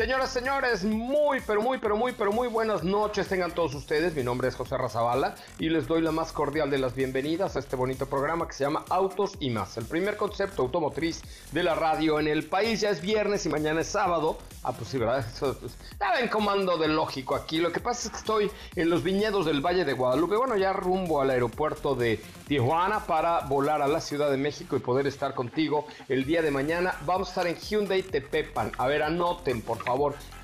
Señoras, señores, muy, pero muy, pero muy, pero muy buenas noches tengan todos ustedes. Mi nombre es José Razabala y les doy la más cordial de las bienvenidas a este bonito programa que se llama Autos y más. El primer concepto automotriz de la radio en el país. Ya es viernes y mañana es sábado. Ah, pues sí, ¿verdad? Eso, pues, en comando de lógico aquí. Lo que pasa es que estoy en los viñedos del Valle de Guadalupe. Bueno, ya rumbo al aeropuerto de Tijuana para volar a la Ciudad de México y poder estar contigo el día de mañana. Vamos a estar en Hyundai Tepepan. A ver, anoten, por favor.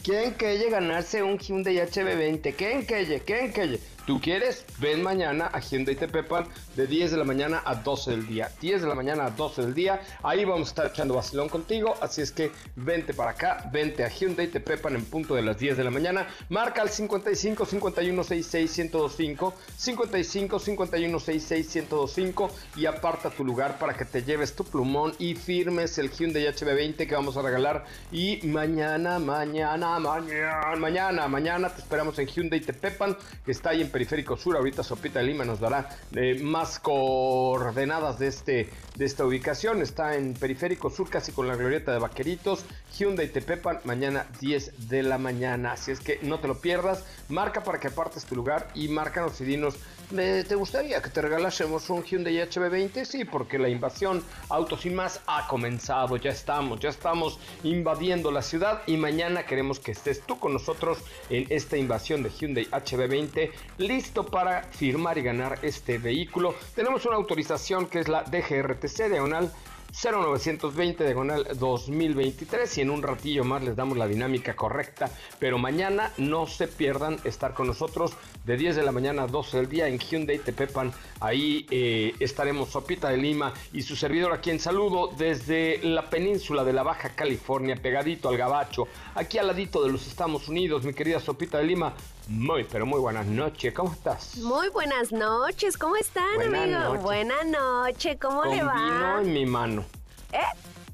¿Quién quiere ganarse un Hyundai HB20? ¿Quién quiere? ¿Quién quiere? ¿Tú quieres? Ven mañana a Hyundai Tepepan de 10 de la mañana a 12 del día. 10 de la mañana a 12 del día. Ahí vamos a estar echando vacilón contigo. Así es que vente para acá, vente a Hyundai Tepepan en punto de las 10 de la mañana. Marca al 55 51 66 1025. 55 51 66 1025 y aparta tu lugar para que te lleves tu plumón y firmes el Hyundai HB20 que vamos a regalar. Y mañana, mañana, mañana, mañana, mañana te esperamos en Hyundai Tepepan que está ahí en Periférico Sur. Ahorita Sopita de Lima nos dará eh, más coordenadas de, este, de esta ubicación. Está en Periférico Sur, casi con la glorieta de Vaqueritos. Hyundai Tepepan, mañana 10 de la mañana. Así es que no te lo pierdas. Marca para que apartes tu lugar y márcanos y dinos. ¿Te gustaría que te regalásemos un Hyundai HB20? Sí, porque la invasión Autos y más ha comenzado. Ya estamos, ya estamos invadiendo la ciudad y mañana queremos que estés tú con nosotros en esta invasión de Hyundai HB20 listo para firmar y ganar este vehículo. Tenemos una autorización que es la DGRTC diagonal 0920 diagonal 2023 y en un ratillo más les damos la dinámica correcta. Pero mañana no se pierdan estar con nosotros de 10 de la mañana a 12 del día en Hyundai Tepepan. Ahí eh, estaremos Sopita de Lima y su servidor aquí en saludo desde la península de la Baja California, pegadito al Gabacho, aquí al ladito de los Estados Unidos, mi querida Sopita de Lima. Muy, pero muy buenas noches. ¿Cómo estás? Muy buenas noches. ¿Cómo están, Buenas amigo? noches. Buenas noches. ¿Cómo Con le va? vino en mi mano. ¿Eh?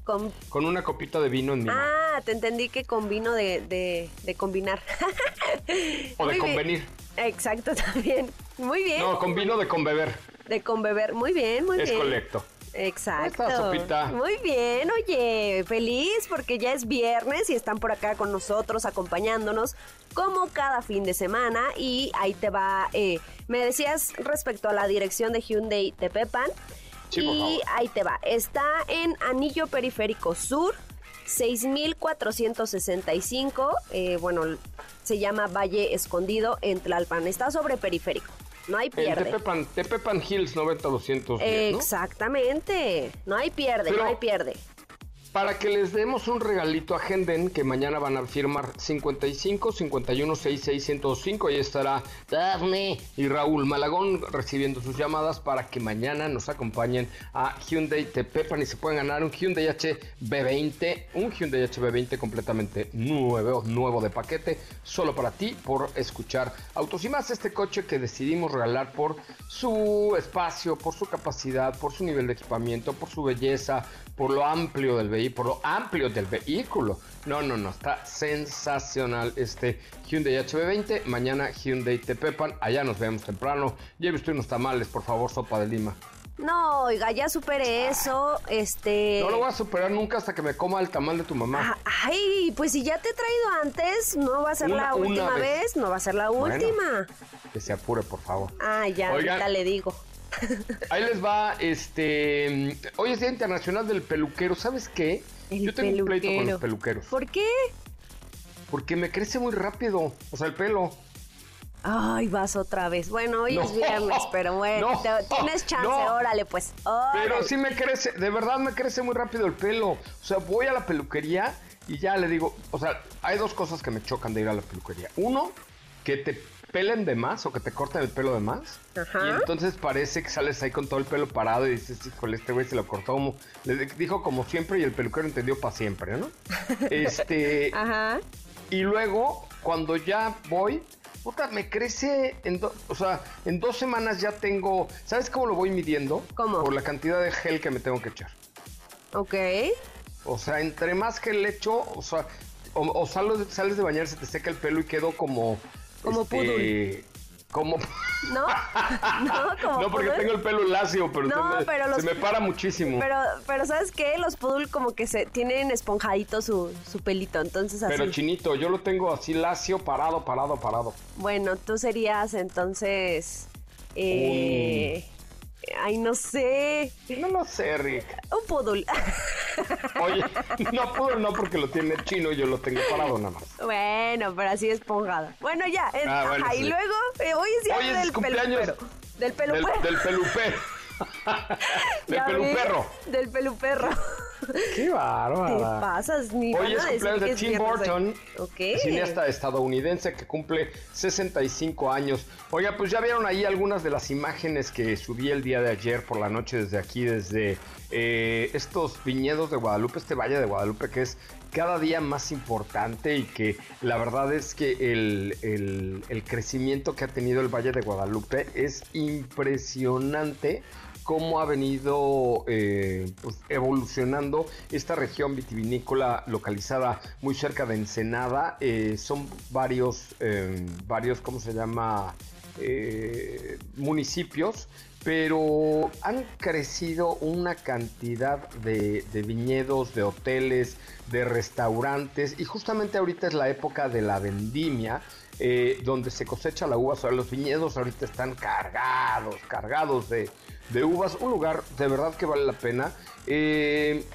Con... Con una copita de vino en mi mano. Ah, te entendí que con vino de, de, de combinar. O de Muy bien. convenir. Exacto, también. Muy bien. No, con vino de conbeber. De conbeber. Muy bien, muy Es bien. correcto. Exacto. Muy bien, oye, feliz porque ya es viernes y están por acá con nosotros acompañándonos como cada fin de semana. Y ahí te va, eh, me decías respecto a la dirección de Hyundai Tepepan. Sí, y ahí te va, está en Anillo Periférico Sur 6465, eh, bueno, se llama Valle Escondido en Tlalpan, está sobre periférico, no hay pierde. Tepepan, Tepepan Hills 90210, ¿no? Exactamente. No hay pierde, Pero- no hay pierde. Para que les demos un regalito, agenden que mañana van a firmar 55 51 66 105. Ahí estará Daphne y Raúl Malagón recibiendo sus llamadas para que mañana nos acompañen a Hyundai Tepepan y se pueden ganar un Hyundai HB20, un Hyundai HB20 completamente nuevo, nuevo de paquete, solo para ti por escuchar Autos y más. Este coche que decidimos regalar por su espacio, por su capacidad, por su nivel de equipamiento, por su belleza, por lo amplio del vehículo, por lo amplio del vehículo. No, no, no, está sensacional este Hyundai HB20. Mañana Hyundai Tepepan, allá nos vemos temprano. Lleve usted unos tamales, por favor, sopa de lima. No, oiga, ya superé eso, este... No lo voy a superar nunca hasta que me coma el tamal de tu mamá. Ah, Ay, pues si ya te he traído antes, no va a ser Una- la última vez. vez. no va a ser la Bueno. última. Que se apure, por favor. Ah, ya, Oigan. ahorita le digo. Ahí les va, este... Hoy es Día Internacional del Peluquero. ¿Sabes qué? El Yo tengo un pleito con los peluqueros. ¿Por qué? Porque me crece muy rápido. O sea, el pelo. Ay, vas otra vez. Bueno, hoy es No, viernes, pero bueno, no, tienes chance, no. órale pues. órale. Pero sí me crece, de verdad me crece muy rápido el pelo. O sea, voy a la peluquería y ya le digo, o sea, hay dos cosas que me chocan de ir a la peluquería. Uno, que te pelen de más o que te corten el pelo de más. Ajá. Y entonces parece que sales ahí con todo el pelo parado y dices, híjole, este güey se lo cortó como, le dijo como siempre y el peluquero entendió para siempre, ¿no? Este, Ajá. y luego, cuando ya voy, puta, me crece, en do- o sea, en dos semanas ya tengo, ¿sabes cómo lo voy midiendo? ¿Cómo? Por la cantidad de gel que me tengo que echar. Ok. O sea, entre más gel echo, o sea, o, o sales, sales de bañar, se te seca el pelo y quedo como... Como este, Como... ¿No? No, como no, porque pudul. tengo el pelo lacio, pero, No, se, me, pero los- se me para muchísimo. Pero, pero ¿sabes qué? Los pudul como que se tienen esponjadito su, su pelito, entonces así. Pero chinito, yo lo tengo así lacio, parado, parado, parado. Bueno, tú serías entonces... Eh, Ay, no sé. No lo sé, Rick. Un pudul. Oye, no puedo, no, porque lo tiene chino y yo lo tengo parado nada más. bueno, pero así esponjado. Bueno, ya. es- Ah, bueno, ajá, sí. y luego, eh, hoy es día Hoy es del cumpleaños pelupero. Del Del, pelupero. del pelupero. Del peluperro. Del peluperro. Qué Te bárbara. pasas, ni Hoy es cumpleaños de Tim. Burton, Ok. cineasta estadounidense que cumple 65 años. Oiga, pues ya vieron ahí algunas de las imágenes que subí el día de ayer por la noche desde aquí, desde eh, estos viñedos de Guadalupe, este valle de Guadalupe que es cada día más importante y que la verdad es que el, el- el crecimiento que ha tenido el Valle de Guadalupe es impresionante cómo ha venido eh, pues, evolucionando esta región vitivinícola localizada muy cerca de Ensenada. Eh, son varios, eh, varios, ¿cómo se llama? Eh, municipios, pero han crecido una cantidad de, viñedos, de hoteles, de restaurantes, y justamente ahorita es la época de la vendimia, eh, donde se cosecha la uva. O sea, los viñedos ahorita están cargados, cargados de, de uvas. Un lugar de verdad que vale la pena. Eh,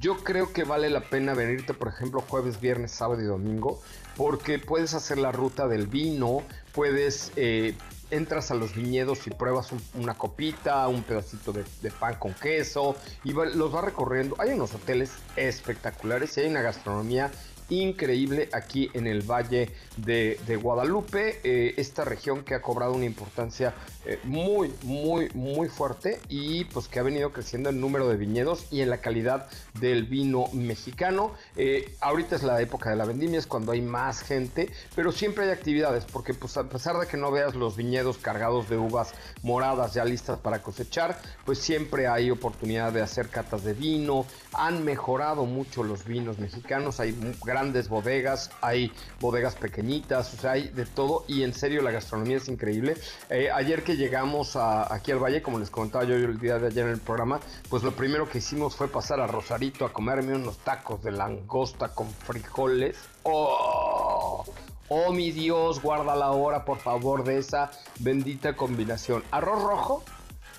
yo creo que vale la pena venirte, por ejemplo, jueves, viernes, sábado y domingo, porque puedes hacer la ruta del vino, puedes, eh, entras a los viñedos y pruebas un- una copita, un pedacito de, pan con queso, y va- los vas recorriendo. Hay unos hoteles espectaculares y hay una gastronomía increíble aquí en el Valle de, Guadalupe, eh, esta región que ha cobrado una importancia eh, muy, muy, muy fuerte y pues que ha venido creciendo el número de viñedos y en la calidad del vino mexicano. Eh, ahorita es la época de la vendimia, es cuando hay más gente, pero siempre hay actividades, porque pues a pesar de que no veas los viñedos cargados de uvas moradas ya listas para cosechar, pues siempre hay oportunidad de hacer catas de vino, han mejorado mucho los vinos mexicanos, hay mu- grandes bodegas, hay bodegas pequeñitas, o sea, hay de todo y en serio la gastronomía es increíble. Eh, ayer que llegamos a- aquí al valle, como les comentaba yo el día de ayer en el programa, pues lo primero que hicimos fue pasar a Rosarito a comerme unos tacos de langosta con frijoles. ¡Oh! Oh mi Dios, guarda la hora por favor de esa bendita combinación. Arroz rojo,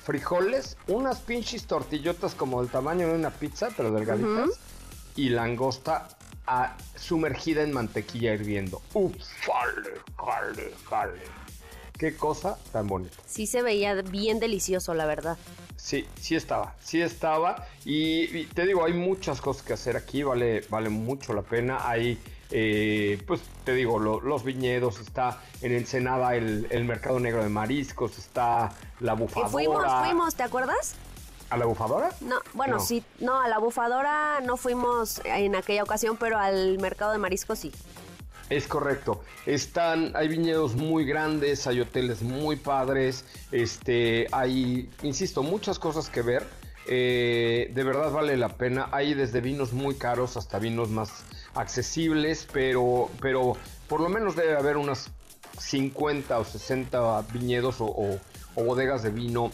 frijoles, unas pinches tortillotas como del tamaño de una pizza, pero delgaditas, y langosta sumergida en mantequilla hirviendo. Uf, jale, jale, jale. Qué cosa tan bonita. Sí se veía bien delicioso, la verdad. Sí, sí estaba, sí estaba. Y, y te digo, hay muchas cosas que hacer aquí, vale, vale mucho la pena. Hay, eh, pues te digo, lo- los viñedos, está en Ensenada el, el mercado negro de mariscos, está la Eh, bufadora. fuimos, fuimos, ¿te acuerdas? ¿A la bufadora? No, bueno, No. sí, no, a la bufadora no fuimos en aquella ocasión, pero al mercado de mariscos sí. Es correcto. Están, hay viñedos muy grandes, hay hoteles muy padres, este, hay, insisto, muchas cosas que ver. Eh, de verdad vale la pena. Hay desde vinos muy caros hasta vinos más accesibles, pero, pero por lo menos debe haber unas 50 o 60 viñedos o, o- o bodegas de vino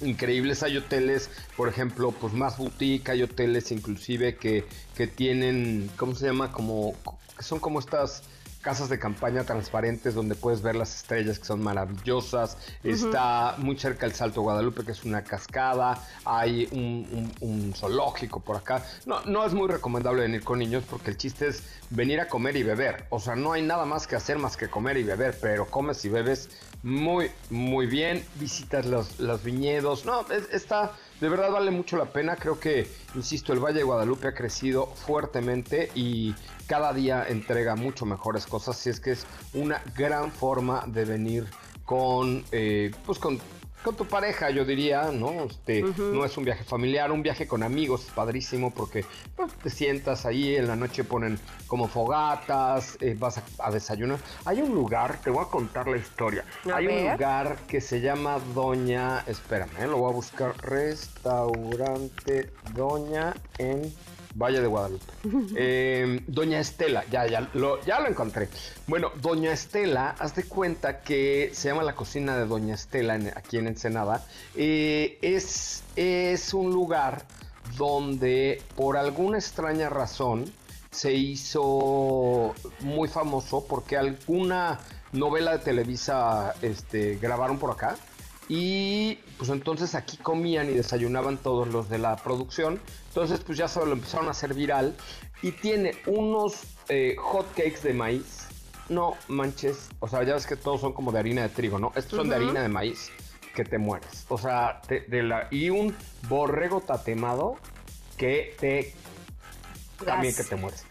increíbles. Hay hoteles, por ejemplo, pues más boutique, hay hoteles inclusive que, que tienen, ¿cómo se llama? Como, que son como estas casas de campaña transparentes donde puedes ver las estrellas que son maravillosas. Está muy cerca el Salto Guadalupe, que es una cascada. Hay un, zoológico por acá. No, no es muy recomendable venir con niños porque el chiste es venir a comer y beber. O sea, no hay nada más que hacer más que comer y beber, pero comes y bebes muy, muy bien. Visitas los, los viñedos. No, está de verdad vale mucho la pena. Creo que, insisto, el Valle de Guadalupe ha crecido fuertemente y cada día entrega mucho mejores cosas. Si es que es una gran forma de venir con, eh, pues con con tu pareja, yo diría, ¿no? Este, No es un viaje familiar, un viaje con amigos, es padrísimo porque pues, te sientas ahí, en la noche ponen como fogatas, eh, vas a, desayunar. Hay un lugar, te voy a contar la historia. Hay un lugar que se llama Doña, espérame, eh, lo voy a buscar, restaurante Doña en Valle de Guadalupe. Em, Doña Estela, ya, ya lo, ya lo encontré. Bueno, Doña Estela, haz de cuenta que se llama la cocina de Doña Estela aquí en Ensenada. Eh, es, es un lugar donde por alguna extraña razón se hizo muy famoso porque alguna novela de Televisa este, grabaron por acá y pues entonces aquí comían y desayunaban todos los de la producción. Entonces pues ya se lo empezaron a hacer viral. Y tiene unos eh, hot cakes de maíz. No manches. O sea, ya ves que todos son como de harina de trigo, ¿no? Estos son de harina de maíz que te mueres. O sea, de la, y un borrego tatemado que te... También que te mueres.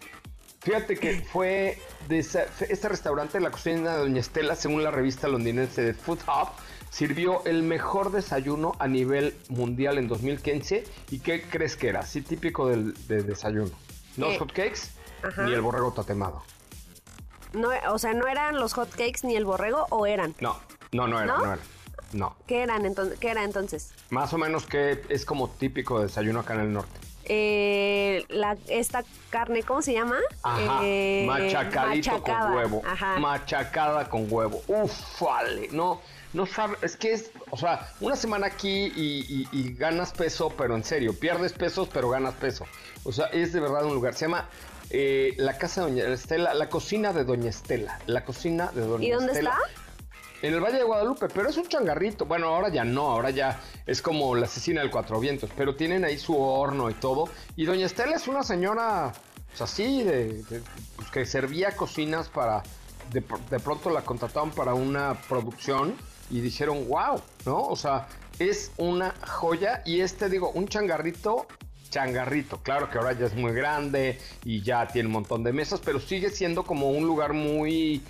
Fíjate que fue de este restaurante, la cocina de Doña Estela, según la revista londinense de Food Hub, sirvió el mejor desayuno a nivel mundial en 2015. ¿Y qué crees que era? Sí, típico del, desayuno. No los hotcakes ni el borrego tatemado. No, o sea, ¿no eran los hotcakes ni el borrego o eran? No, no, no eran, no, No. ¿Qué, eran entonces, ¿Qué era entonces? Más o menos que es como típico de desayuno acá en el norte. Eh, la, esta carne, ¿cómo se llama? Ajá, eh, machacadito con huevo. Ajá. Machacada con huevo. Uf, vale, no no sabe, es que es, o sea, una semana aquí y, ganas peso, pero en serio, pierdes pesos, pero ganas peso. O sea, es de verdad un lugar. Se llama eh, la casa de Doña Estela, la cocina de Doña Estela, la cocina de Doña Estela. ¿Y dónde está? En el Valle de Guadalupe, pero es un changarrito. Bueno, ahora ya no, ahora ya es como la asesina del Cuatro Vientos, pero tienen ahí su horno y todo. Y Doña Estela es una señora, pues así, de, pues que servía cocinas para. De, de pronto la contrataban para una producción y dijeron, wow, ¿no? O sea, es una joya. Y este, digo, un changarrito, changarrito, claro que ahora ya es muy grande y ya tiene un montón de mesas, pero sigue siendo como un lugar muy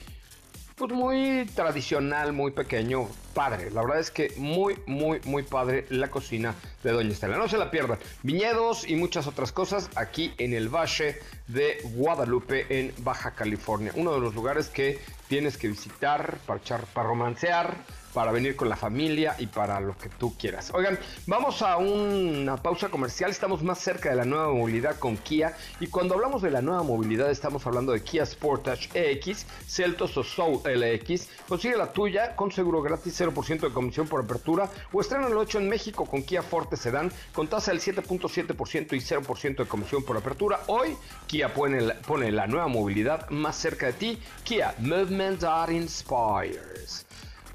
pues muy tradicional, muy pequeño, padre. La verdad es que muy, muy, muy padre la cocina de Doña Estela. No se la pierdan. Viñedos y muchas otras cosas aquí en el Valle de Guadalupe, en Baja California. Uno de los lugares que tienes que visitar para, echar, para romancear, para venir con la familia y para lo que tú quieras. Oigan, vamos a una pausa comercial. Estamos más cerca de la nueva movilidad con Kia. Y cuando hablamos de la nueva movilidad, estamos hablando de Kia Sportage EX, Celtos o Soul LX. Consigue la tuya con seguro gratis, 0% de comisión por apertura. O estrena 8 en México con Kia Forte Sedan, con tasa del 7.7% y 0% de comisión por apertura. Hoy, Kia pone la, pone la nueva movilidad más cerca de ti. Kia, Movement That Inspires.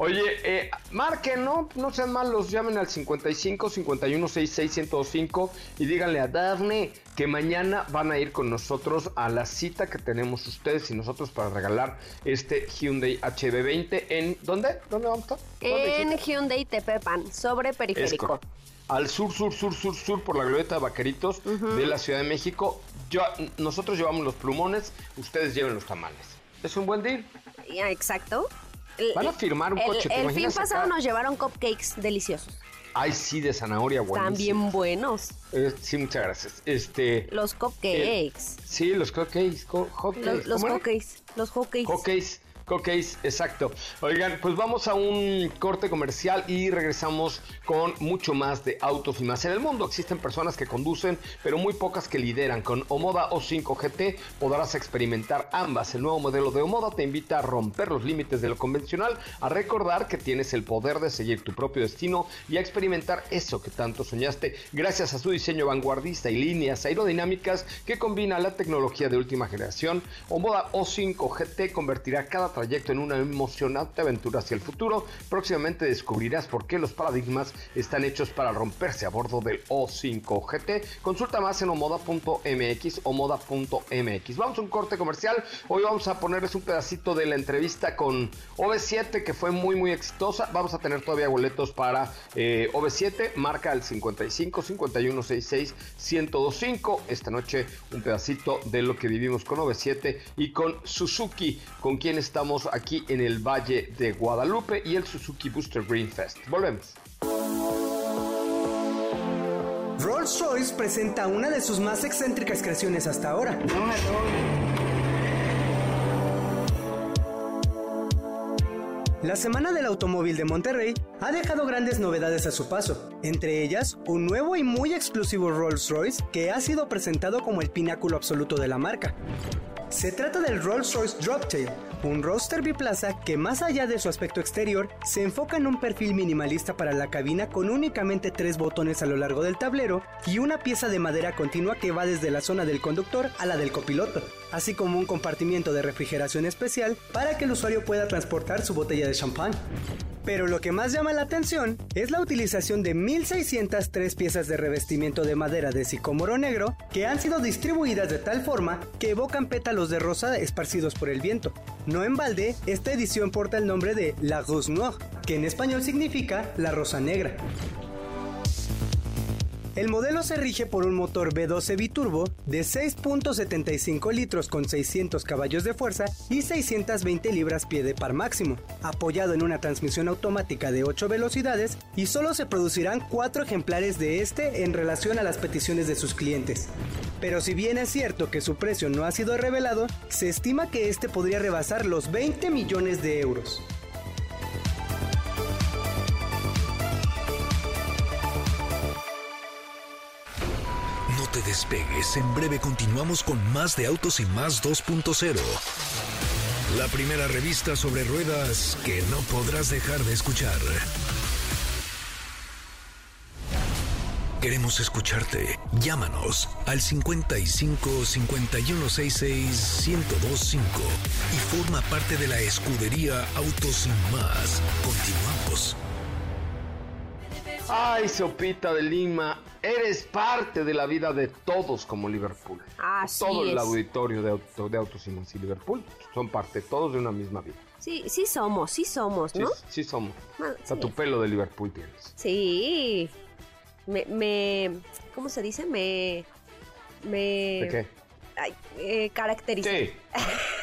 Oye, eh, marquen, ¿no? No sean malos, llamen al 55 51 66 105 y díganle a Daphne que mañana van a ir con nosotros a la cita que tenemos ustedes y nosotros para regalar este Hyundai HB20 en ¿dónde? ¿Dónde vamos a estar? En Hyundai Tepepan, sobre periférico. Al sur, sur, sur, sur, sur, por la glorieta de Vaqueritos de la Ciudad de México. Yo, nosotros llevamos los plumones, ustedes lleven los tamales. Es un buen deal. exacto. Van a firmar un coche. el fin pasado nos llevaron cupcakes deliciosos. Ay, sí, de zanahoria, buenísimo. También buenos. Eh, sí, muchas gracias. Este, los cupcakes. sí, los cupcakes. los, los cupcakes. Los cupcakes. Cupcakes. Cookies, exacto. Oigan, pues vamos a un corte comercial y regresamos con mucho más de autos y más. En el mundo existen personas que conducen, pero muy pocas que lideran. Con Omoda O5 GT podrás experimentar ambas. El nuevo modelo de Omoda te invita a romper los límites de lo convencional, a recordar que tienes el poder de seguir tu propio destino y a experimentar eso que tanto soñaste gracias a su diseño vanguardista y líneas aerodinámicas que combina la tecnología de última generación. Omoda O5 GT convertirá cada en una emocionante aventura hacia el futuro. Próximamente descubrirás por qué los paradigmas están hechos para romperse a bordo del O5 GT. Consulta más en omoda.mx o moda.mx. Vamos a un corte comercial. Hoy vamos a ponerles un pedacito de la entrevista con OV7 que fue muy muy exitosa. Vamos a tener todavía boletos para eh, OV7. Marca el 55 51 66 1025. Esta noche un pedacito de lo que vivimos con OV7 y con Suzuki, con quien estamos aquí en el Valle de Guadalupe y el Suzuki Booster Green Fest. Volvemos. Rolls-Royce presenta una de sus más excéntricas creaciones hasta ahora. La Semana del Automóvil de Monterrey ha dejado grandes novedades a su paso, entre ellas un nuevo y muy exclusivo Rolls-Royce que ha sido presentado como el pináculo absoluto de la marca. Se trata del Rolls-Royce Droptail, un roadster biplaza que más allá de su aspecto exterior, se enfoca en un perfil minimalista para la cabina con únicamente tres botones a lo largo del tablero y una pieza de madera continua que va desde la zona del conductor a la del copiloto, así como un compartimiento de refrigeración especial para que el usuario pueda transportar su botella de champán. Pero lo que más llama la atención es la utilización de 1603 piezas de revestimiento de madera de sicómoro negro que han sido distribuidas de tal forma que evocan pétalos de rosa esparcidos por el viento. No en balde, esta edición porta el nombre de La Rose Noire, que en español significa la rosa negra. El modelo se rige por un motor V12 biturbo de 6.75 litros con 600 caballos de fuerza y 620 libras-pie de par máximo, apoyado en una transmisión automática de 8 velocidades y solo se producirán 4 ejemplares de este en relación a las peticiones de sus clientes. Pero si bien es cierto que su precio no ha sido revelado, se estima que este podría rebasar los 20 millones de euros. Despegues, en breve continuamos con más de Autos y más 2.0. La primera revista sobre ruedas que no podrás dejar de escuchar. Queremos escucharte. Llámanos al 55 5166 1025 y forma parte de la escudería Autos y más. Continuamos. Ay, Sopita de Lima, eres parte de la vida de todos como Liverpool. Así Todo el auditorio de, auto, de Autos y Más y Liverpool son parte todos de una misma vida. Sí, sí somos, sí somos, Sí, ¿no? sí somos. Ah, Hasta sí. tu pelo de Liverpool tienes. Sí. Me, me, ¿cómo se dice? Me, me, ¿De qué? Eh, caracteriza. Sí.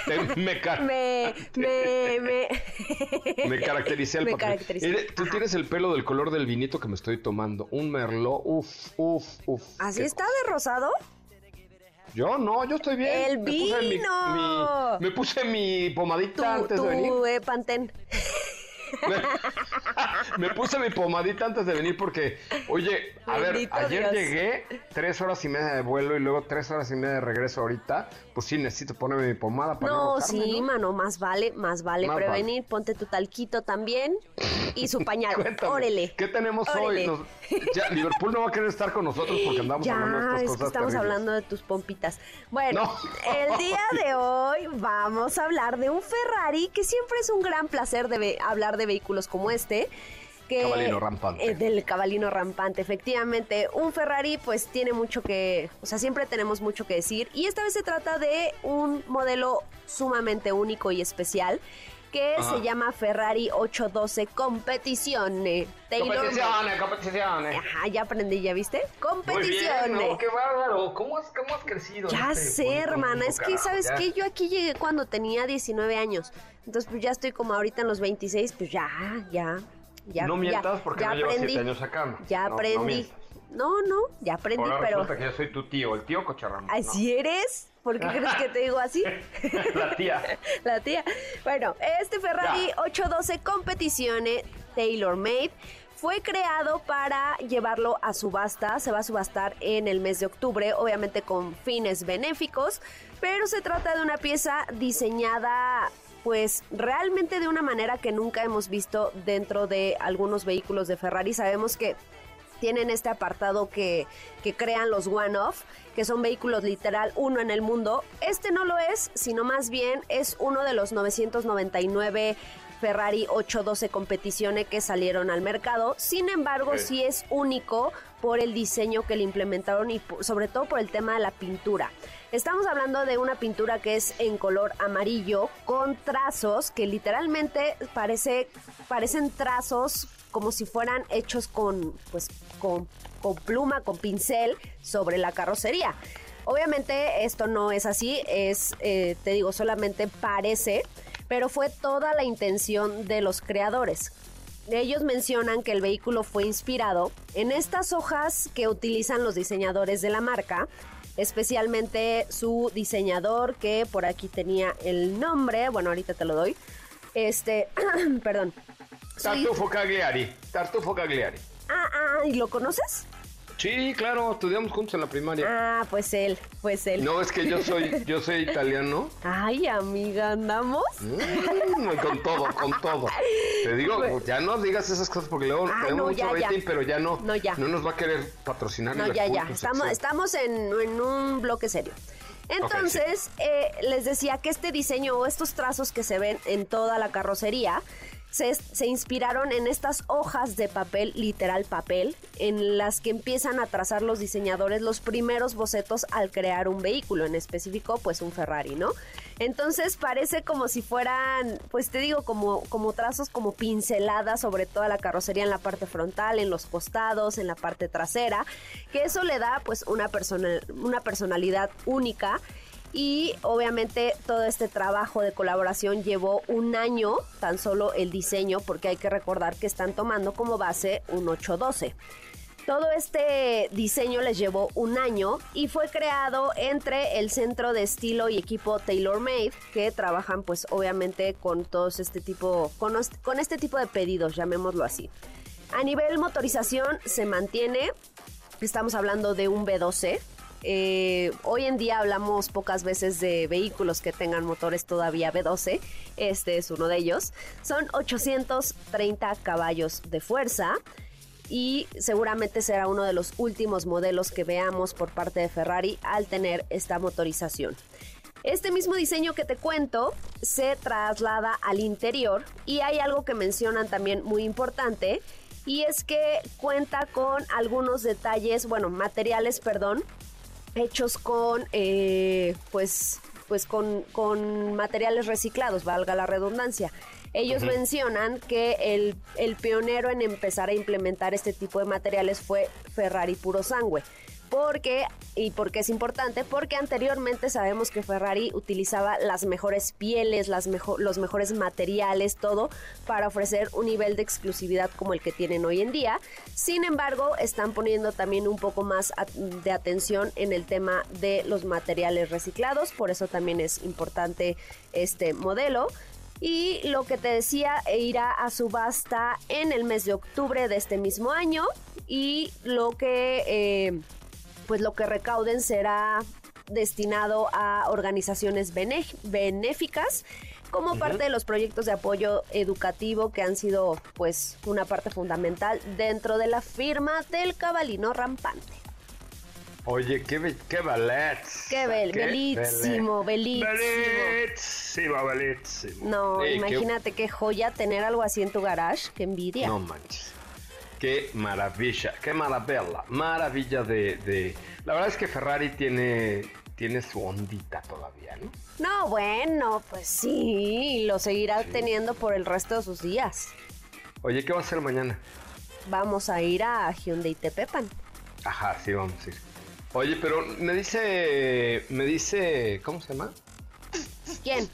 Te- me, ca- Me, me, me, me caractericé el caractericé. Tú tienes el pelo del color del vinito que me estoy tomando. Un merlot. Uf, uf, uf. ¿Así está de rosado? Yo no, yo estoy bien. ¡El Me puse mi- vino! mi- me puse mi pomadita Tu, antes de venir. eh, Pantén. Me puse mi pomadita antes de venir porque, oye, a ver, ayer Dios. llegué tres horas y media de vuelo y luego tres horas y media de regreso ahorita. Pues sí, necesito ponerme mi pomada para no, No, sí, ¿no? mano, más vale, más vale Más prevenir. Ponte tu talquito también y su pañal. Cuéntame, Órale. ¿Qué tenemos hoy? Nos- ya, Liverpool no va a querer estar con nosotros porque andamos hablando de Ya, estas es cosas que estamos terribles. hablando de tus pompitas. Bueno, No. el día de hoy vamos a hablar de un Ferrari que siempre es un gran placer de hablar de vehículos como este. Que, Cabalino rampante. eh, del cabalino rampante, efectivamente. Un Ferrari pues tiene mucho que, o sea, siempre tenemos mucho que decir. Y esta vez se trata de un modelo sumamente único y especial que Ajá. se llama Ferrari 812 Competizione. Taylor- Competiciones, competiciones. Ajá, ya aprendí, ¿ya viste? Muy Competizione. bien, ¿no? Qué bárbaro. ¿Cómo has, cómo has crecido? Ya este sé, hermana, es que, ¿sabes ya? qué? Yo aquí llegué cuando tenía 19 años. Entonces, pues ya estoy como ahorita en los 26, pues ya, ya, ya. No ya- mientas porque ya no llevas aprendí. siete años acá, ¿no? Ya No, no aprendí. No, no, ya aprendí, Ahora pero... resulta que yo soy tu tío, el tío cocharrón. ¿Así eres? ¿Por qué crees que te digo así? La tía. La tía. Bueno, este Ferrari 812 Competizione Tailor Made fue creado para llevarlo a subasta, se va a subastar en el mes de octubre, obviamente con fines benéficos, pero se trata de una pieza diseñada pues realmente de una manera que nunca hemos visto dentro de algunos vehículos de Ferrari. Sabemos que tienen este apartado que, que crean los one-off, que son vehículos literal uno en el mundo. Este no lo es, sino más bien es uno de los 999 Ferrari 812 competiciones que salieron al mercado. Sin embargo, sí es único por el diseño que le implementaron y sobre todo por el tema de la pintura. Estamos hablando de una pintura que es en color amarillo con trazos que literalmente parece, parecen trazos como si fueran hechos con, pues, con, con pluma, con pincel sobre la carrocería. Obviamente esto no es así, es, eh, te digo, solamente parece, pero fue toda la intención de los creadores. Ellos mencionan que el vehículo fue inspirado en estas hojas que utilizan los diseñadores de la marca, especialmente su diseñador que por aquí tenía el nombre, bueno, ahorita te lo doy. Este, perdón. Tartufo Cagliari. Tartufo Cagliari. Ah, ah, ¿y lo conoces? Sí, claro, estudiamos juntos en la primaria. Ah, pues él, pues él. No, es que yo soy, yo soy italiano. Ay, amiga, ¿andamos? Mm, con todo, con todo. Te digo, Pues- ya no digas esas cosas porque luego Ah, tenemos no, mucho ya, pero ya no, No, ya. nos va a querer patrocinar. No, ya, ya. Estamos, sección. estamos en, en un bloque serio. Entonces, eh, les decía que este diseño o estos trazos que se ven en toda la carrocería se, inspiraron en estas hojas de papel, literal papel, en las que empiezan a trazar los diseñadores los primeros bocetos al crear un vehículo, en específico, pues un Ferrari, ¿no? Entonces parece como si fueran, pues te digo, como, como trazos, como pinceladas sobre toda la carrocería en la parte frontal, en los costados, en la parte trasera, que eso le da pues una, una personalidad única. Y obviamente todo este trabajo de colaboración llevó un año, tan solo el diseño, porque hay que recordar que están tomando como base un 812. Todo este diseño les llevó un año y fue creado entre el centro de estilo y equipo TaylorMade que trabajan pues obviamente con todos este tipo con, este tipo de pedidos, llamémoslo así. A nivel motorización se mantiene, estamos hablando de un B12. Eh, hoy en día hablamos pocas veces de vehículos que tengan motores todavía B12. Este es uno de ellos. Son 830 caballos de fuerza y seguramente será uno de los últimos modelos que veamos por parte de Ferrari al tener esta motorización. Este mismo diseño que te cuento se traslada al interior y hay algo que mencionan también muy importante y es que cuenta con algunos detalles, bueno, materiales, perdón, hechos con, eh, pues, pues con, con materiales reciclados, valga la redundancia. Ellos mencionan que el, el pionero en empezar a implementar este tipo de materiales fue Ferrari Puro Sangue. Porque, y porque es importante, porque anteriormente sabemos que Ferrari utilizaba las mejores pieles, las mejo- los mejores materiales, todo, para ofrecer un nivel de exclusividad como el que tienen hoy en día. Sin embargo, están poniendo también un poco más de atención en el tema de los materiales reciclados, por eso también es importante este modelo. Y lo que te decía, e irá a subasta en el mes de octubre de este mismo año. Y lo que, eh, pues lo que recauden será destinado a organizaciones benéficas como parte de los proyectos de apoyo educativo que han sido pues una parte fundamental dentro de la firma del cabalino rampante. Oye, qué, be- qué ballet. Qué bel- bellísimo, bellísimo. Bellísimo, bellísimo. No, Ey, qué- imagínate qué joya tener algo así en tu garage, qué envidia. No manches. Qué maravilla, qué maravilla, maravilla de, de- La verdad es que Ferrari tiene, tiene su ondita todavía, ¿no? No, bueno, pues sí, lo seguirá teniendo por el resto de sus días. Oye, ¿qué va a hacer mañana? Vamos a ir a Hyundai Tepepan. Ajá, sí, vamos a ir. Oye, pero me dice, me dice, ¿cómo se llama? ¿Quién?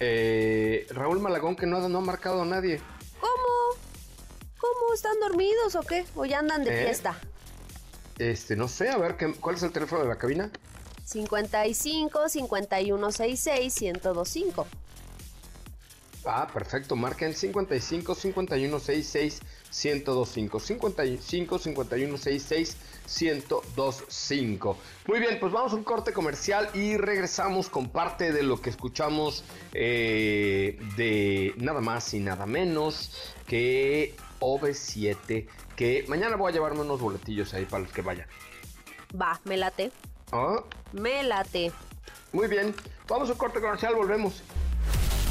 Eh, Raúl Malagón que no, no ha marcado a nadie. ¿Cómo? ¿Cómo? ¿Están dormidos o qué? ¿O ya andan de ¿Eh? fiesta? Este, no sé, a ver, ¿qué- ¿cuál es el teléfono de la cabina? 55 5166 1025. Ah, perfecto. Marquen 55 51 66 1025. 55 51 66 1025. Muy bien, pues vamos a un corte comercial y regresamos con parte de lo que escuchamos eh, de nada más y nada menos que OV7. Que mañana voy a llevarme unos boletillos ahí para los que vayan. Va, me late. ¿Ah? Me late. Muy bien, vamos a un corte comercial, volvemos.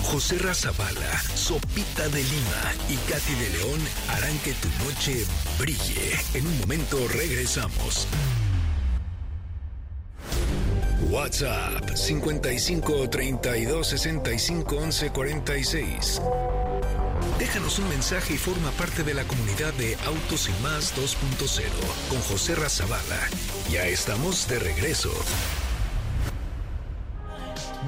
José Razabala, Sopita de Lima y Katy de León harán que tu noche brille. En un momento regresamos. WhatsApp 55 32 65 11 46. Déjanos un mensaje y forma parte de la comunidad de Autos y Más 2.0 con José Razabala. Ya estamos de regreso.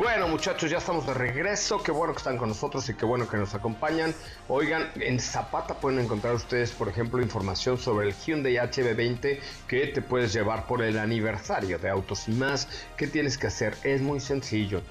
Bueno, muchachos, ya estamos de regreso. Qué bueno que están con nosotros y qué bueno que nos acompañan. Oigan, en Zapata pueden encontrar ustedes, por ejemplo, información sobre el Hyundai HB20 que te puedes llevar por el aniversario de Autos y más. ¿Qué tienes que hacer? Es muy sencillo.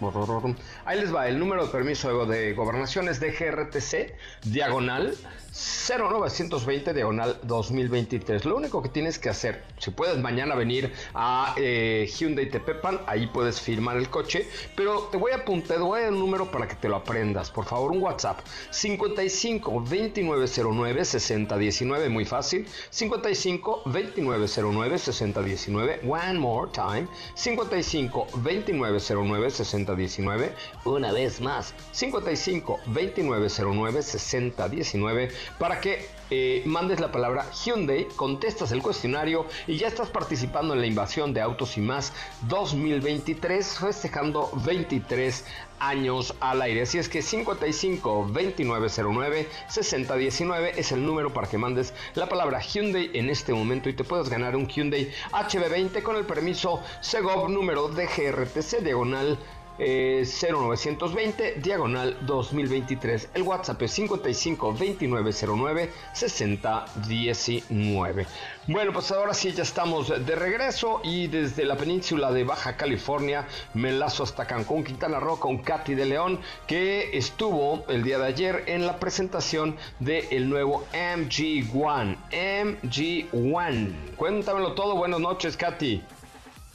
Ahí les va. El número de permiso de gobernación es DGRTC, diagonal 0920 diagonal 2023. Lo único que tienes que hacer, si puedes mañana venir a eh, Hyundai Tepepan, ahí puedes firmar el coche, pero te voy a apuntar, te voy a dar un número para que te lo aprendas. Por favor, un WhatsApp 55 2909 6019, muy fácil. 55 2909 6019, one more time. 55 2909 6019, una vez más. 55 2909 6019 para que eh, mandes la palabra Hyundai, contestas el cuestionario y ya estás participando en la invasión de Autos y Más 2023, festejando 23 años al aire. Así es que 55 2909 6019 es el número para que mandes la palabra Hyundai en este momento y te puedes ganar un Hyundai HB20 con el permiso Segov número DGRTC diagonal 0920 diagonal 2023. El WhatsApp es 55 2909 6019. Bueno, pues ahora sí ya estamos de regreso y desde la península de Baja California me enlazo hasta Cancún, Quintana Roo con Katy de León que estuvo el día de ayer en la presentación del el nuevo MG1. MG1. Cuéntamelo todo. Buenas noches, Katy.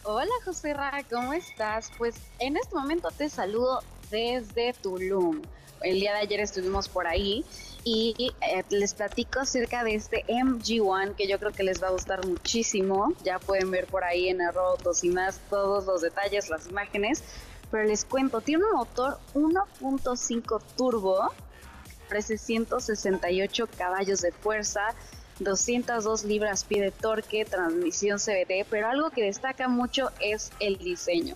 Hola José Ra, ¿cómo estás? Pues en este momento te saludo desde Tulum. El día de ayer estuvimos por ahí y eh, les platico acerca de este MG1 que yo creo que les va a gustar muchísimo. Ya pueden ver por ahí en Arrotos y más todos los detalles, las imágenes. Pero les cuento, tiene un motor 1.5 turbo, 368 caballos de fuerza, 202 libras pie de torque, transmisión CVT, pero algo que destaca mucho es el diseño.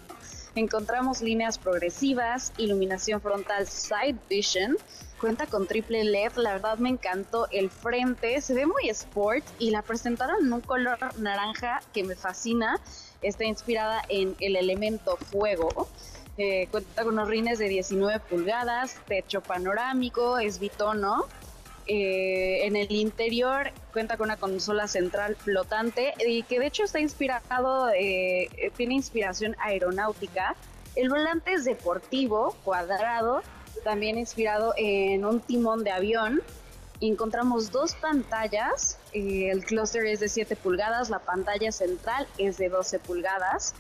Encontramos líneas progresivas, iluminación frontal Side Vision, cuenta con triple LED, la verdad me encantó el frente, se ve muy sport y la presentaron en un color naranja que me fascina, está inspirada en el elemento fuego. Eh, cuenta con unos rines de 19 pulgadas, techo panorámico, es bitono, eh, en el interior cuenta con una consola central flotante y que de hecho está inspirado, eh, tiene inspiración aeronáutica. El volante es deportivo, cuadrado, también inspirado en un timón de avión. Encontramos dos pantallas, eh, el clúster es de 7 pulgadas, la pantalla central es de 12 pulgadas.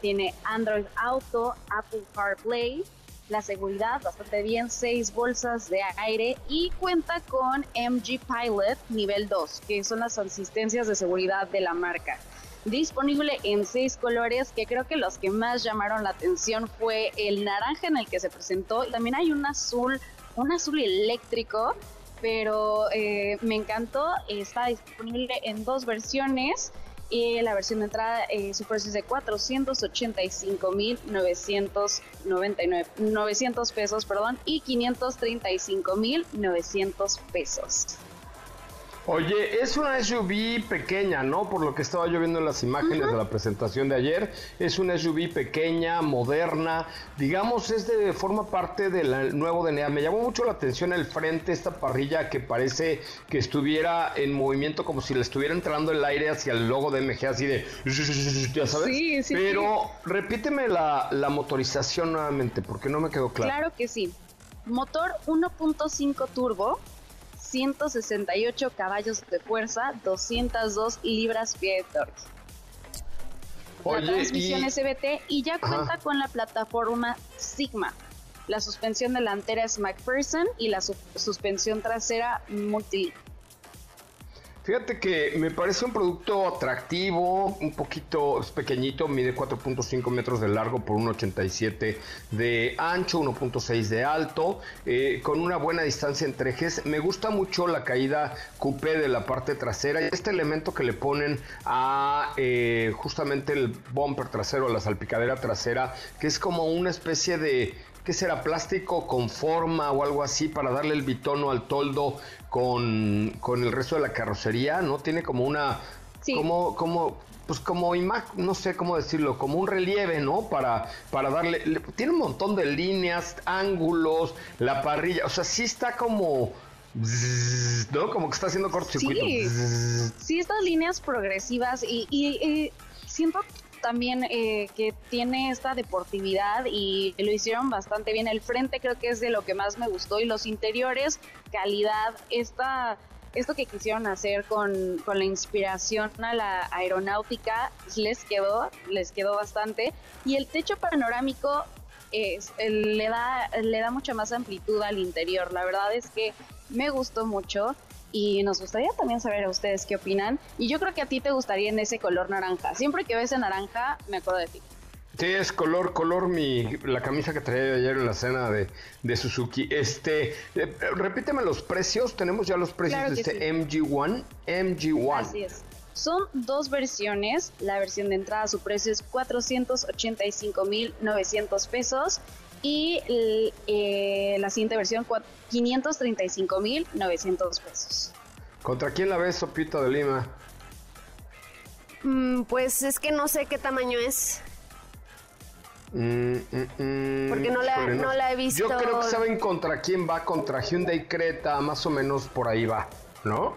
tiene Android Auto, Apple CarPlay, la seguridad bastante bien, seis bolsas de aire y cuenta con MG Pilot nivel 2, que son las asistencias de seguridad de la marca. Disponible en seis colores, que creo que los que más llamaron la atención fue el naranja en el que se presentó, también hay un azul, un azul eléctrico, pero eh, me encantó, está disponible en dos versiones y la versión de entrada eh, su precio es de 485.999 900 pesos perdón y 535.900 pesos Oye, es una SUV pequeña, ¿no? Por lo que estaba yo viendo en las imágenes de la presentación de ayer, es una SUV pequeña, moderna, digamos, es de forma parte del nuevo DNA. Me llamó mucho la atención el frente, esta parrilla que parece que estuviera en movimiento como si le estuviera entrando el aire hacia el logo de MG, así de, ya sabes. Sí, sí, Pero repíteme la, la motorización nuevamente, porque no me quedó claro. Claro que sí. Motor 1.5 turbo, 168 caballos de fuerza, 202 libras-pie de torque. La transmisión SBT y ya cuenta con la plataforma Sigma. La suspensión delantera es McPherson y la suspensión trasera Multi Fíjate que me parece un producto atractivo, un poquito pequeñito, mide 4.5 metros de largo por 1,87 de ancho, 1.6 de alto, eh, con una buena distancia entre ejes. Me gusta mucho la caída coupé de la parte trasera y este elemento que le ponen a eh, justamente el bumper trasero, la salpicadera trasera, que es como una especie de ¿qué será? Plástico con forma o algo así para darle el bitono al toldo con, el resto de la carrocería, ¿no? Tiene como una, como, como, pues como imagen, no sé cómo decirlo, como un relieve, ¿no? Para, para darle, tiene un montón de líneas, ángulos, la parrilla, o sea, sí está como... ¿no? Como que está haciendo cortocircuito. Sí, sí estas líneas progresivas y, y, y siento también eh, que tiene esta deportividad y lo hicieron bastante bien. El frente creo que es de lo que más me gustó y los interiores, calidad, esta, esto que quisieron hacer con, con la inspiración a la aeronáutica les quedó, les quedó bastante. Y el techo panorámico es, le, da, le da mucha más amplitud al interior. La verdad es que me gustó mucho y nos gustaría también saber a ustedes qué opinan. Y yo creo que a ti te gustaría en ese color naranja. Siempre que ves en naranja, me acuerdo de ti. Sí, es color, color mi, la camisa que traía ayer en la cena de, de Suzuki. Este, eh, repíteme los precios, tenemos ya los precios de este MG1, MG1. Así es. Son dos versiones, la versión de entrada su precio es 485.900 pesos y eh, la siguiente versión 535.900 pesos. ¿Contra quién la ves, Sopita de Lima? Mm, pues es que no sé qué tamaño es. Mm, mm, Porque no la, no la, he visto. Yo creo que saben contra quién va, contra Hyundai Creta, más o menos por ahí va, ¿no?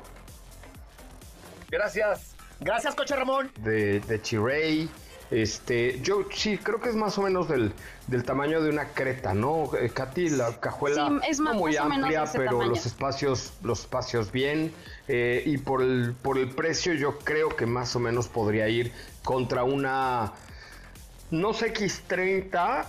Gracias. Gracias, Coche Ramón. De, de Chirey. Este, yo sí, creo que es más o menos del, del tamaño de una creta, ¿no? Eh, Katy, la cajuela es no muy amplia, pero los espacios, los espacios bien. Eh, y por el, por el precio, yo creo que más o menos podría ir contra una. No sé, X30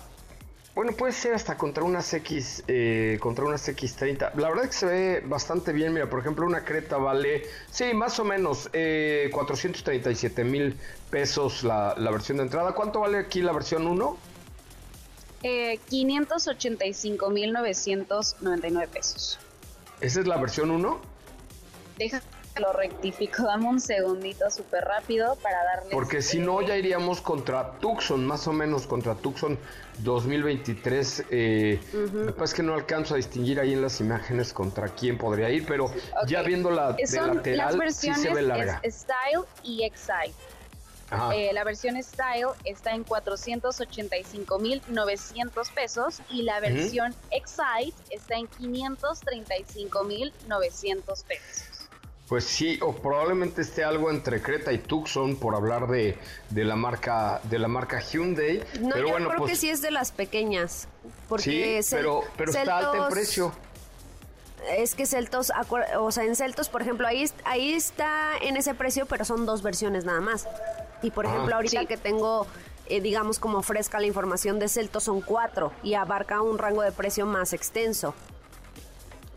bueno, puede ser hasta contra unas X, eh, contra unas X30. La verdad es que se ve bastante bien. Mira, por ejemplo, una Creta vale, sí, más o menos eh, 437 mil pesos la, versión de entrada. ¿Cuánto vale aquí la versión 1? Eh, 585 mil 999 pesos. ¿Esa es la versión 1? Deja lo rectifico, dame un segundito súper rápido para darle... Porque si no, ya iríamos contra Tucson, más o menos contra Tucson 2023. Eh, Me parece que no alcanzo a distinguir ahí en las imágenes contra quién podría ir, pero ya viendo la de lateral, sí se ve larga. Style y Excite. Eh, la versión Style está en 485.900 pesos y la versión Excite está en 535.900 pesos. Pues sí, o probablemente esté algo entre Creta y Tucson por hablar de, la marca de la marca Hyundai. No, pero yo bueno, creo pues, que sí es de las pequeñas. Porque sí, pero, pero está alto en precio. Es que Celtos, o sea, en Celtos, por ejemplo, ahí, ahí está en ese precio, pero son dos versiones nada más. Y por ah. ejemplo, ahorita que tengo, eh, digamos, como fresca la información de Celtos, son cuatro y abarca un rango de precio más extenso.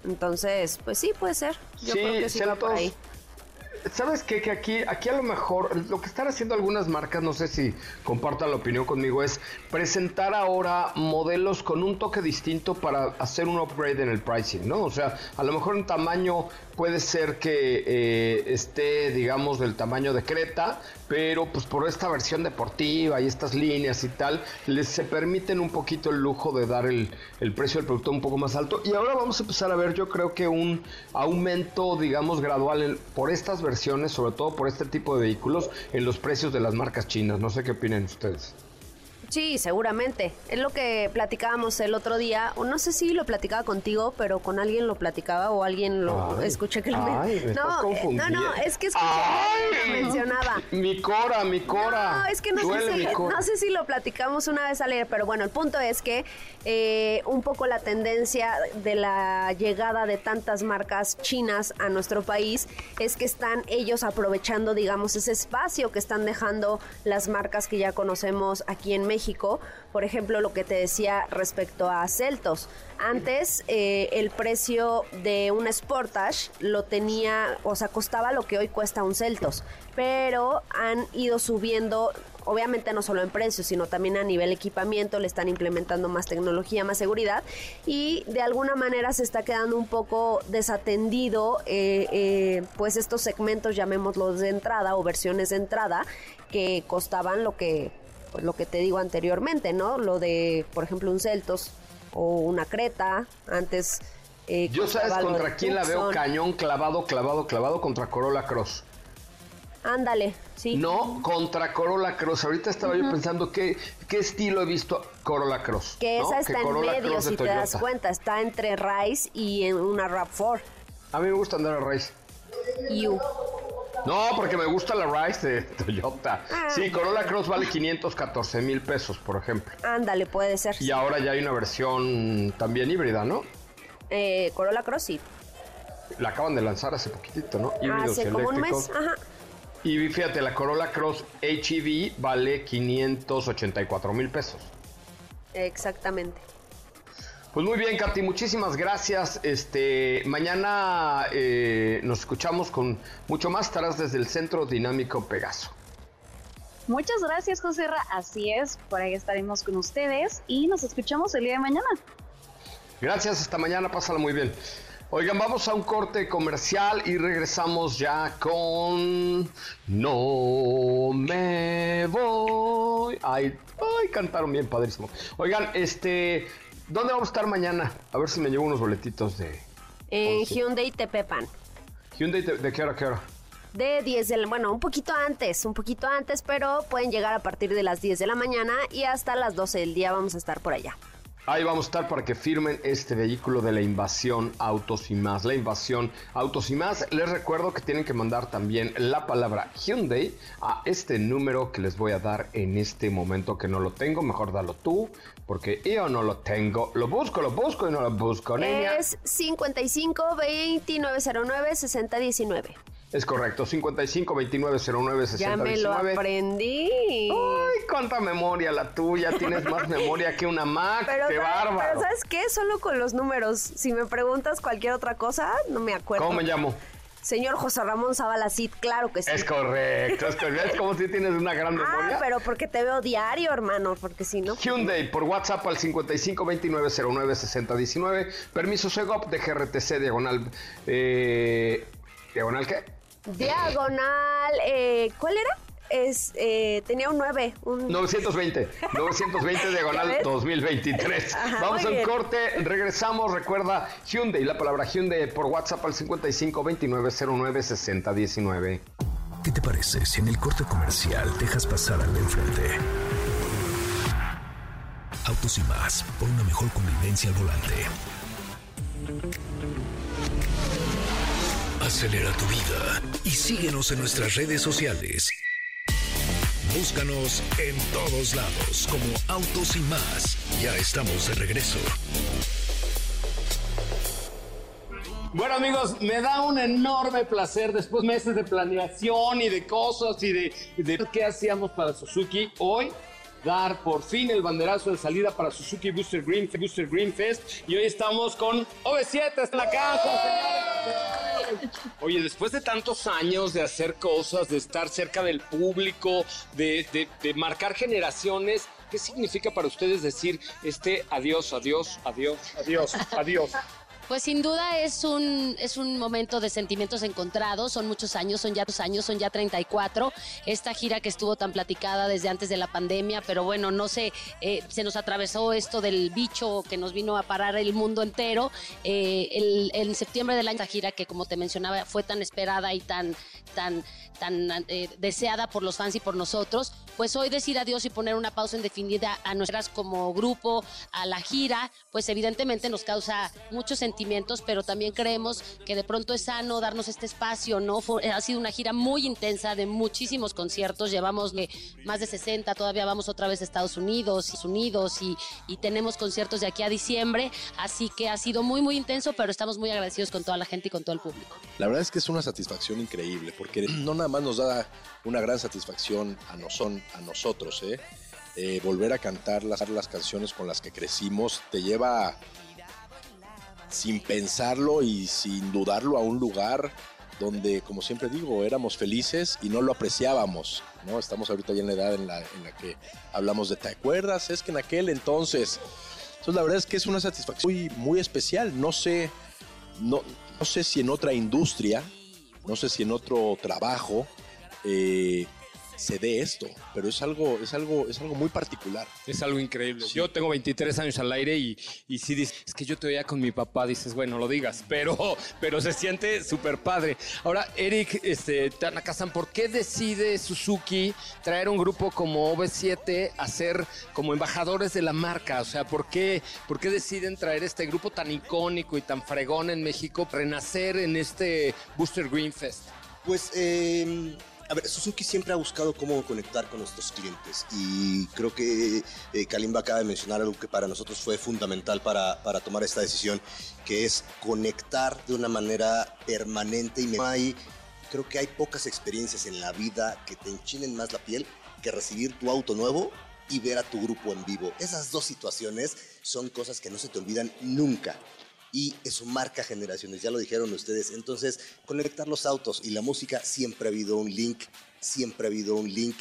Entonces, pues sí, puede ser. Yo creo que sí va por ahí. ¿sabes qué? Que aquí, aquí a lo mejor lo que están haciendo algunas marcas, no sé si compartan la opinión conmigo, es presentar ahora modelos con un toque distinto para hacer un upgrade en el pricing, ¿no? O sea, a lo mejor en tamaño puede ser que eh, esté, digamos, del tamaño de Creta, pero pues por esta versión deportiva y estas líneas y tal, les se permiten un poquito el lujo de dar el, el precio del producto un poco más alto. Y ahora vamos a empezar a ver, yo creo que un aumento, digamos, gradual por estas versiones, sobre todo por este tipo de vehículos, en los precios de las marcas chinas. No sé qué opinan ustedes. Sí, seguramente. Es lo que platicábamos el otro día, o no sé si lo platicaba contigo, pero con alguien lo platicaba o alguien lo escuché que lo ay, me no, estás no, no, es que escuché que lo mencionaba. Mi cora, mi cora. No, es que no sé, si, no sé si lo platicamos una vez al aire, pero bueno, el punto es que eh, un poco la tendencia de la llegada de tantas marcas chinas a nuestro país es que están ellos aprovechando, digamos, ese espacio que están dejando las marcas que ya conocemos aquí en México por ejemplo, lo que te decía respecto a Celtos. Antes eh, el precio de un Sportage lo tenía, o sea, costaba lo que hoy cuesta un Celtos, pero han ido subiendo obviamente no solo en precios, sino también a nivel equipamiento, le están implementando más tecnología, más seguridad y de alguna manera se está quedando un poco desatendido eh, eh, pues estos segmentos, llamémoslos de entrada o versiones de entrada que costaban lo que pues lo que te digo anteriormente, ¿no? Lo de, por ejemplo, un Celtos o una Creta, antes... Eh, Yo sabes contra quién la veo cañón clavado, clavado, clavado contra Corolla Cross. Ándale, sí. No, contra Corolla Cross. Ahorita estaba yo pensando qué, qué estilo he visto Corolla Cross. Que esa está en medio, si te das cuenta. Está entre Rise y en una RAV4. A mí me gusta andar a Rise. You. No, porque me gusta la Rise de Toyota. Ah. sí, Corolla Cross vale 514 mil pesos, por ejemplo. Ándale, puede ser. Y ahora ya hay una versión también híbrida, ¿no? Eh, Corolla Cross sí. La acaban de lanzar hace poquitito, ¿no? Híbridos hace como un mes, ajá. Y fíjate, la Corolla Cross HEV vale 584 mil pesos. Exactamente. Pues muy bien, Katy, muchísimas gracias. Este, mañana eh, nos escuchamos con mucho más. Estarás desde el Centro Dinámico Pegaso. Muchas gracias, José Ra. Así es, por ahí estaremos con ustedes y nos escuchamos el día de mañana. Gracias, hasta mañana, pásala muy bien. Oigan, vamos a un corte comercial y regresamos ya con No me voy. Ay, ay, cantaron bien, padrísimo. Oigan, este, ¿Dónde vamos a estar mañana? A ver si me llevo unos boletitos de... En Hyundai Tepepan. ¿Hyundai de qué hora, qué hora? De 10 de la, bueno, un poquito antes, un poquito antes, pero pueden llegar a partir de las 10 de la mañana y hasta las 12 del día vamos a estar por allá. Ahí vamos a estar para que firmen este vehículo de la invasión Autos y más. La invasión Autos y más. Les recuerdo que tienen que mandar también la palabra Hyundai a este número que les voy a dar en este momento que no lo tengo. Mejor dalo tú, porque yo no lo tengo. Lo busco, lo busco y no lo busco, niña. Es 55 2909 6019. Es correcto, 55 29 09 Ya me lo aprendí. Ay, cuánta memoria la tuya. Tienes más memoria que una Mac. Pero, qué bárbaro. Pero ¿sabes qué? Solo con los números. Si me preguntas cualquier otra cosa, no me acuerdo. ¿Cómo me llamo? Señor José Ramón Zavala claro que sí. Es correcto, es correcto. Es como si tienes una gran ah, memoria. Ah, pero porque te veo diario, hermano, porque si no. Hyundai por WhatsApp al 55 29 09 60 19. Permiso SEGOP de GRTC diagonal. Eh, ¿Diagonal qué? Diagonal, eh, ¿cuál era? Es, eh, tenía un 9. Un... 920. 920 diagonal 2023. Vamos al corte, regresamos. Recuerda Hyundai, la palabra Hyundai por WhatsApp al 55 29 09 60 19. ¿Qué te parece si en el corte comercial dejas pasar al de enfrente? Autos y más, por una mejor convivencia al volante. Acelera tu vida y síguenos en nuestras redes sociales. Búscanos en todos lados como Autos y más. Ya estamos de regreso. Bueno amigos, me da un enorme placer después de meses de planeación y de cosas y de, de qué hacíamos para Suzuki. Hoy dar por fin el banderazo de salida para Suzuki Booster Green, Booster Green Fest. Y hoy estamos con OV7 en la casa, señores. Oye, después de tantos años de hacer cosas, de estar cerca del público, de, de, de marcar generaciones, ¿qué significa para ustedes decir este adiós, adiós, adiós, adiós, adiós? Pues sin duda es un, es un momento de sentimientos encontrados, son muchos años, son ya dos años, son ya 34. Esta gira que estuvo tan platicada desde antes de la pandemia, pero bueno, no sé, eh, se nos atravesó esto del bicho que nos vino a parar el mundo entero. Eh, el, en septiembre del año, esta gira que como te mencionaba fue tan esperada y tan, tan, tan eh, deseada por los fans y por nosotros, pues hoy decir adiós y poner una pausa indefinida a nuestras como grupo, a la gira, pues evidentemente nos causa mucho sentimientos, pero también creemos que de pronto es sano darnos este espacio, ¿no? Ha sido una gira muy intensa de muchísimos conciertos, llevamos de más de 60, todavía vamos otra vez a Estados Unidos, Unidos y, y tenemos conciertos de aquí a diciembre, así que ha sido muy, muy intenso, pero estamos muy agradecidos con toda la gente y con todo el público. La verdad es que es una satisfacción increíble, porque no nada más nos da una gran satisfacción a, noson- a nosotros, ¿eh? Eh, volver a cantar las, las canciones con las que crecimos te lleva sin pensarlo y sin dudarlo a un lugar donde, como siempre digo, éramos felices y no lo apreciábamos, ¿no? Estamos ahorita ya en la edad en la, en la que hablamos de, ¿te acuerdas? Es que en aquel entonces... Entonces, la verdad es que es una satisfacción muy, muy especial. No sé, no, no sé si en otra industria, no sé si en otro trabajo eh, se dé esto, pero es algo, es algo, es algo muy particular. Es algo increíble. Yo tengo 23 años al aire y, y si dices, es que yo te veía con mi papá, dices, bueno, lo digas, pero, pero se siente súper padre. Ahora, Eric, este, Tanaka-san, ¿por qué decide Suzuki traer un grupo como OV7 a ser como embajadores de la marca? O sea, ¿por qué, ¿por qué deciden traer este grupo tan icónico y tan fregón en México, renacer en este Booster Green Fest? Pues, eh, a ver, Suzuki siempre ha buscado cómo conectar con nuestros clientes y creo que eh, Kalimba acaba de mencionar algo que para nosotros fue fundamental para, para tomar esta decisión, que es conectar de una manera permanente y no hay, creo que hay pocas experiencias en la vida que te enchinen más la piel que recibir tu auto nuevo y ver a tu grupo en vivo. Esas dos situaciones son cosas que no se te olvidan nunca y eso marca generaciones, ya lo dijeron ustedes. Entonces, conectar los autos y la música, siempre ha habido un link, siempre ha habido un link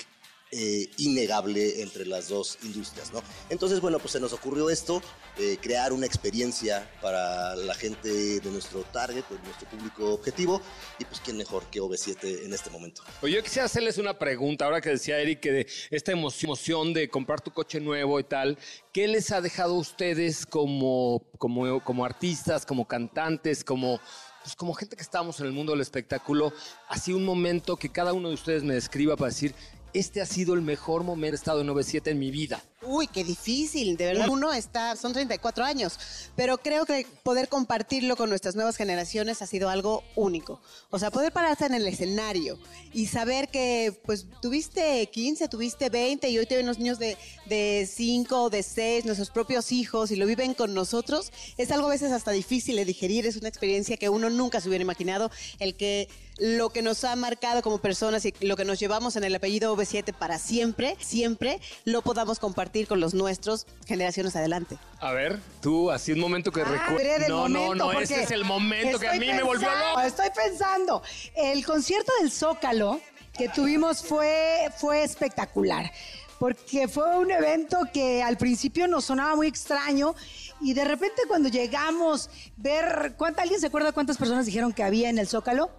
eh, innegable entre las dos industrias, ¿no? Entonces, bueno, pues se nos ocurrió esto, eh, crear una experiencia para la gente de nuestro target, de nuestro público objetivo, y pues quién mejor que OV7 en este momento. Oye, yo quisiera hacerles una pregunta, ahora que decía Eric que de esta emo- emoción de comprar tu coche nuevo y tal, ¿qué les ha dejado a ustedes como, como, como artistas, como cantantes, como, pues como gente que estamos en el mundo del espectáculo? Así un momento que cada uno de ustedes me describa para decir, este ha sido el mejor momento estado en 97 en mi vida. Uy, qué difícil, de verdad. Uno está, son 34 años, pero creo que poder compartirlo con nuestras nuevas generaciones ha sido algo único. O sea, poder pararse en el escenario y saber que, pues, tuviste 15, tuviste 20 y hoy te ven los niños de, de 5, de 6, nuestros propios hijos y lo viven con nosotros, es algo a veces hasta difícil de digerir, es una experiencia que uno nunca se hubiera imaginado, el que lo que nos ha marcado como personas y lo que nos llevamos en el apellido V7 para siempre, siempre lo podamos compartir con los nuestros generaciones adelante. A ver, tú, así un momento que del No, no, momento, no, ese es el momento que a mí me volvió loco. Estoy pensando, el concierto del Zócalo que tuvimos fue, fue espectacular. Porque fue un evento que al principio nos sonaba muy extraño y de repente cuando llegamos, ver, ¿cuánta, ¿alguien se acuerda cuántas personas dijeron que había en el Zócalo?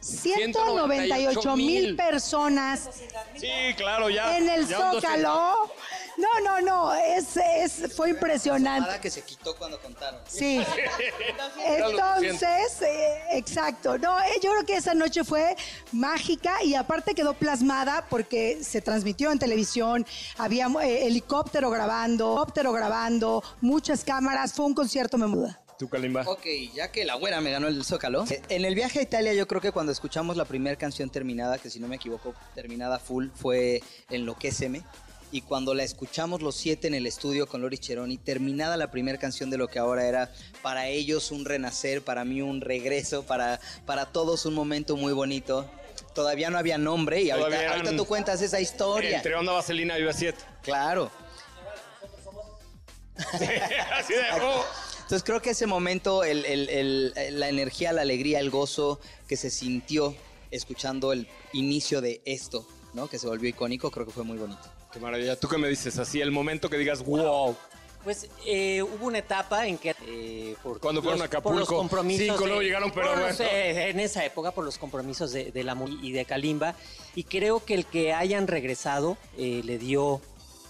198 mil personas Sí, claro, ya. en el ya Zócalo. No, no, no, es, es, fue impresionante. Nada que se quitó cuando contaron. Sí. Entonces, eh, exacto. No, eh, yo creo que esa noche fue mágica y aparte quedó plasmada porque se transmitió en televisión, había eh, helicóptero grabando, helicóptero grabando, muchas cámaras, fue un concierto memorable. ¿Tú, Kalimba? Ok, ya que la güera me ganó el Zócalo. eh, En el viaje a Italia yo creo que cuando escuchamos la primera canción terminada, que si no me equivoco, terminada full, fue Enloquéceme. Y cuando la escuchamos los siete en el estudio con Lori Cheroni, terminada la primera canción de lo que ahora era para ellos un renacer, para mí un regreso, para, para todos un momento muy bonito. Todavía no había nombre y ahorita, Todavía ahorita eran- tú cuentas esa historia. Entre Onda Vaselina y Viva 7. Claro. Así de, oh. Entonces creo que ese momento, el- el- el- la energía, la alegría, el gozo que se sintió escuchando el inicio de esto, ¿no? Que se volvió icónico, creo que fue muy bonito. Qué maravilla. ¿Tú qué me dices? Así, el momento que digas, wow. Pues eh, hubo una etapa en que eh, por, Cuando fueron los- a Acapulco, por los compromisos cinco, luego llegaron, pero los, bueno. eh, en esa época por los compromisos de, de la y de Kalimba y creo que el que hayan regresado eh, le dio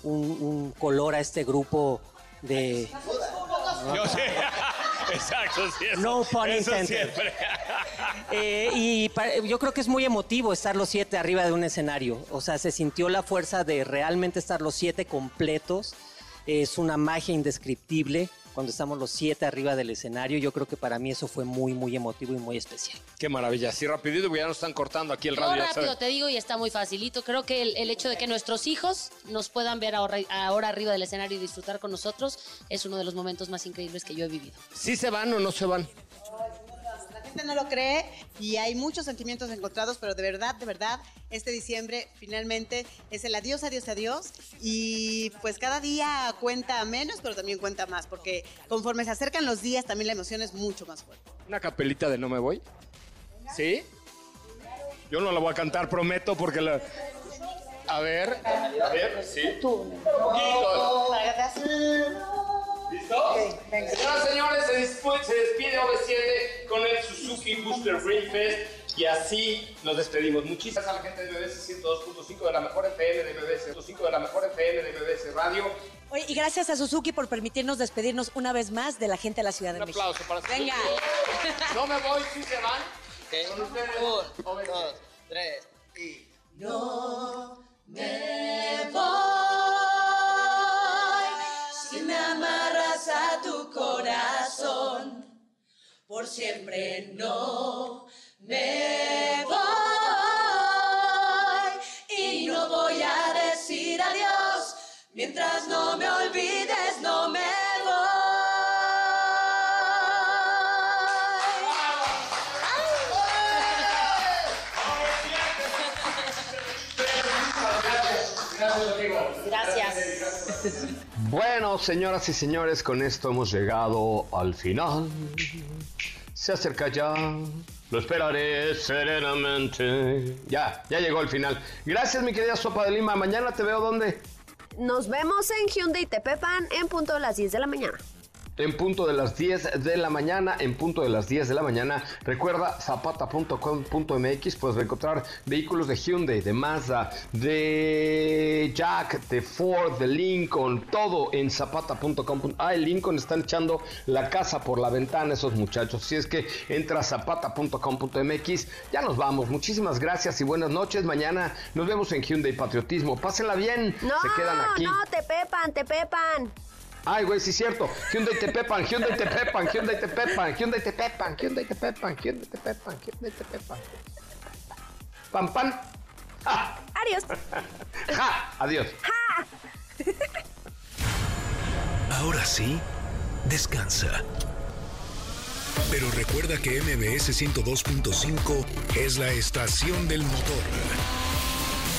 un, un color a este grupo de Yo sé. Exacto, sí. eso- No pun eso siempre. Eh, y yo creo que es muy emotivo estar los siete arriba de un escenario. O sea, se sintió la fuerza de realmente estar los siete completos. Es una magia indescriptible cuando estamos los siete arriba del escenario. Yo creo que para mí eso fue muy, muy emotivo y muy especial. Qué maravilla. Así rapidito, porque ya nos están cortando aquí el Yo radio. ya rápido te digo y está muy facilito. Creo que el, el hecho de que nuestros hijos nos puedan ver ahora, ahora arriba del escenario y disfrutar con nosotros es uno de los momentos más increíbles que yo he vivido. ¿Sí se van o no se van? Gente no lo cree y hay muchos sentimientos encontrados, pero de verdad, de verdad, este diciembre finalmente es el adiós, adiós, adiós. Y pues cada día cuenta menos, pero también cuenta más, porque conforme se acercan los días, también la emoción es mucho más fuerte. ¿Una capelita de No me voy? ¿Sí? Yo no la voy a cantar, prometo, porque la... A ver, a ver, sí. ¿Listo? Señoras y señores, se, despide OV7 con el Suzuki Booster Green Fest y así nos despedimos. Muchísimas gracias a la gente de BBC 102.5 de la mejor FM de BBC 105 de la mejor FM de BBC Radio. Oye, y gracias a Suzuki por permitirnos despedirnos una vez más de la gente de la Ciudad de Un México. aplauso para Venga. No me voy, si se van. Con ustedes. Un, dos, tres y... No me voy corazón. Por siempre no me voy y no voy a decir adiós mientras no me olvides, Bueno, señoras y señores, con esto hemos llegado al final. Se acerca ya. Lo esperaré serenamente. Ya, ya llegó el final. Gracias, mi querida Sopa de Lima. Mañana te veo donde. Nos vemos en Hyundai Tepepan en punto de las 10 de la mañana. En punto de las 10 de la mañana, en punto de las 10 de la mañana. Recuerda zapata.com.mx, puedes encontrar vehículos de Hyundai, de Mazda, de Jack, de Ford, de Lincoln, todo en zapata.com. Ah, el Lincoln están echando la casa por la ventana esos muchachos. Si es que entra a zapata.com.mx, ya nos vamos. Muchísimas gracias y buenas noches. Mañana nos vemos en Hyundai Patriotismo. Pásenla bien. No, Se quedan aquí. no, Tepepan, Tepepan. Ay, güey, sí es cierto. Hyundai Tepepan, Hyundai Tepepan, Hyundai Tepepan, Hyundai Tepepan, Hyundai Tepepan, Hyundai Tepepan, Hyundai Tepepan. Pam, pam. ¡Ja! Adiós. ¡Ja! Adiós. Ahora sí, descansa. Pero recuerda que MBS 102.5 es la estación del motor.